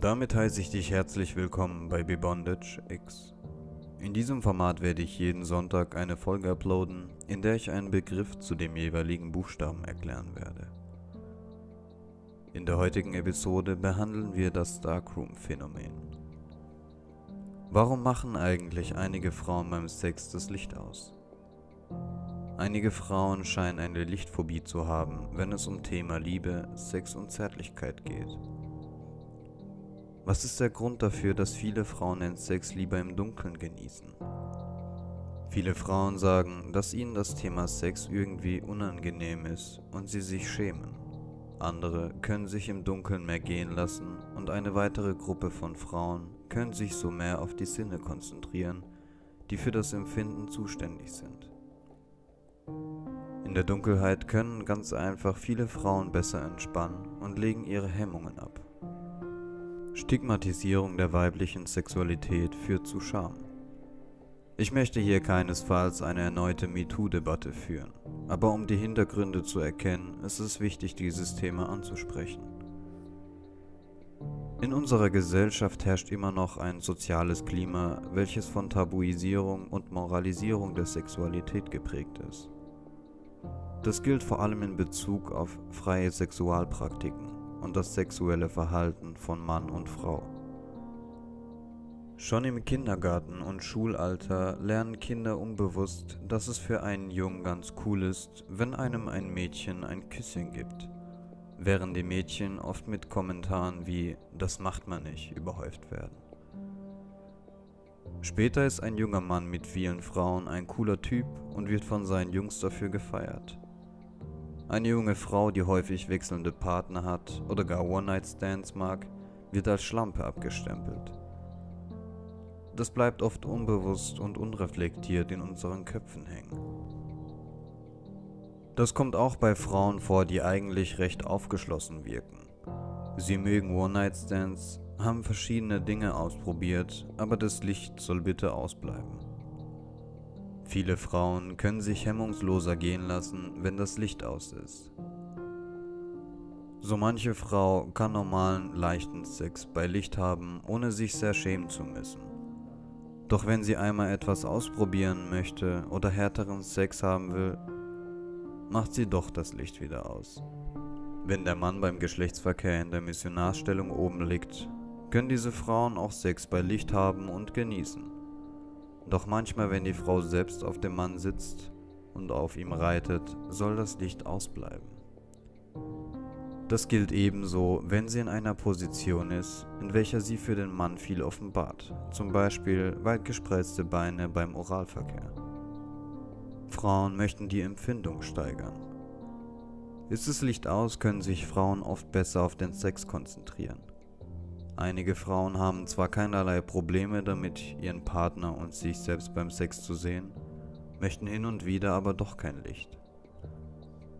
Und damit heiße ich dich herzlich willkommen bei Bebondage X. In diesem Format werde ich jeden Sonntag eine Folge uploaden, in der ich einen Begriff zu dem jeweiligen Buchstaben erklären werde. In der heutigen Episode behandeln wir das Darkroom-Phänomen. Warum machen eigentlich einige Frauen beim Sex das Licht aus? Einige Frauen scheinen eine Lichtphobie zu haben, wenn es um Thema Liebe, Sex und Zärtlichkeit geht. Was ist der Grund dafür, dass viele Frauen den Sex lieber im Dunkeln genießen? Viele Frauen sagen, dass ihnen das Thema Sex irgendwie unangenehm ist und sie sich schämen. Andere können sich im Dunkeln mehr gehen lassen und eine weitere Gruppe von Frauen können sich so mehr auf die Sinne konzentrieren, die für das Empfinden zuständig sind. In der Dunkelheit können ganz einfach viele Frauen besser entspannen und legen ihre Hemmungen ab. Stigmatisierung der weiblichen Sexualität führt zu Scham. Ich möchte hier keinesfalls eine erneute MeToo-Debatte führen, aber um die Hintergründe zu erkennen, ist es wichtig, dieses Thema anzusprechen. In unserer Gesellschaft herrscht immer noch ein soziales Klima, welches von Tabuisierung und Moralisierung der Sexualität geprägt ist. Das gilt vor allem in Bezug auf freie Sexualpraktiken und das sexuelle Verhalten von Mann und Frau. Schon im Kindergarten und Schulalter lernen Kinder unbewusst, dass es für einen Jungen ganz cool ist, wenn einem ein Mädchen ein Küsschen gibt, während die Mädchen oft mit Kommentaren wie das macht man nicht überhäuft werden. Später ist ein junger Mann mit vielen Frauen ein cooler Typ und wird von seinen Jungs dafür gefeiert. Eine junge Frau, die häufig wechselnde Partner hat oder gar One-Night-Stands mag, wird als Schlampe abgestempelt. Das bleibt oft unbewusst und unreflektiert in unseren Köpfen hängen. Das kommt auch bei Frauen vor, die eigentlich recht aufgeschlossen wirken. Sie mögen One-Night-Stands, haben verschiedene Dinge ausprobiert, aber das Licht soll bitte ausbleiben. Viele Frauen können sich hemmungsloser gehen lassen, wenn das Licht aus ist. So manche Frau kann normalen, leichten Sex bei Licht haben, ohne sich sehr schämen zu müssen. Doch wenn sie einmal etwas ausprobieren möchte oder härteren Sex haben will, macht sie doch das Licht wieder aus. Wenn der Mann beim Geschlechtsverkehr in der Missionarstellung oben liegt, können diese Frauen auch Sex bei Licht haben und genießen. Doch manchmal, wenn die Frau selbst auf dem Mann sitzt und auf ihm reitet, soll das Licht ausbleiben. Das gilt ebenso, wenn sie in einer Position ist, in welcher sie für den Mann viel offenbart, zum Beispiel weit gespreizte Beine beim Oralverkehr. Frauen möchten die Empfindung steigern. Ist das Licht aus, können sich Frauen oft besser auf den Sex konzentrieren. Einige Frauen haben zwar keinerlei Probleme damit, ihren Partner und sich selbst beim Sex zu sehen, möchten hin und wieder aber doch kein Licht.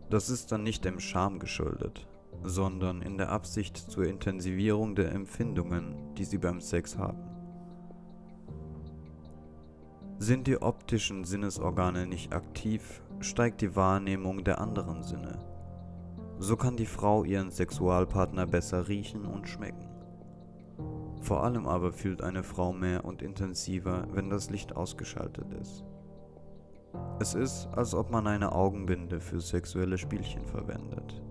Das ist dann nicht dem Scham geschuldet, sondern in der Absicht zur Intensivierung der Empfindungen, die sie beim Sex haben. Sind die optischen Sinnesorgane nicht aktiv, steigt die Wahrnehmung der anderen Sinne. So kann die Frau ihren Sexualpartner besser riechen und schmecken. Vor allem aber fühlt eine Frau mehr und intensiver, wenn das Licht ausgeschaltet ist. Es ist, als ob man eine Augenbinde für sexuelle Spielchen verwendet.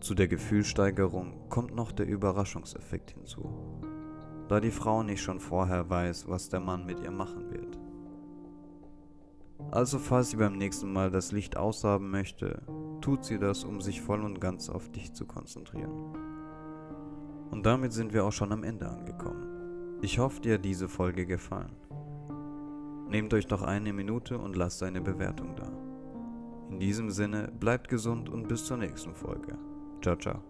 Zu der Gefühlsteigerung kommt noch der Überraschungseffekt hinzu, da die Frau nicht schon vorher weiß, was der Mann mit ihr machen wird. Also falls sie beim nächsten Mal das Licht aushaben möchte, tut sie das, um sich voll und ganz auf dich zu konzentrieren. Und damit sind wir auch schon am Ende angekommen. Ich hoffe, dir hat diese Folge gefallen. Nehmt euch noch eine Minute und lasst eine Bewertung da. In diesem Sinne, bleibt gesund und bis zur nächsten Folge. Ciao, ciao.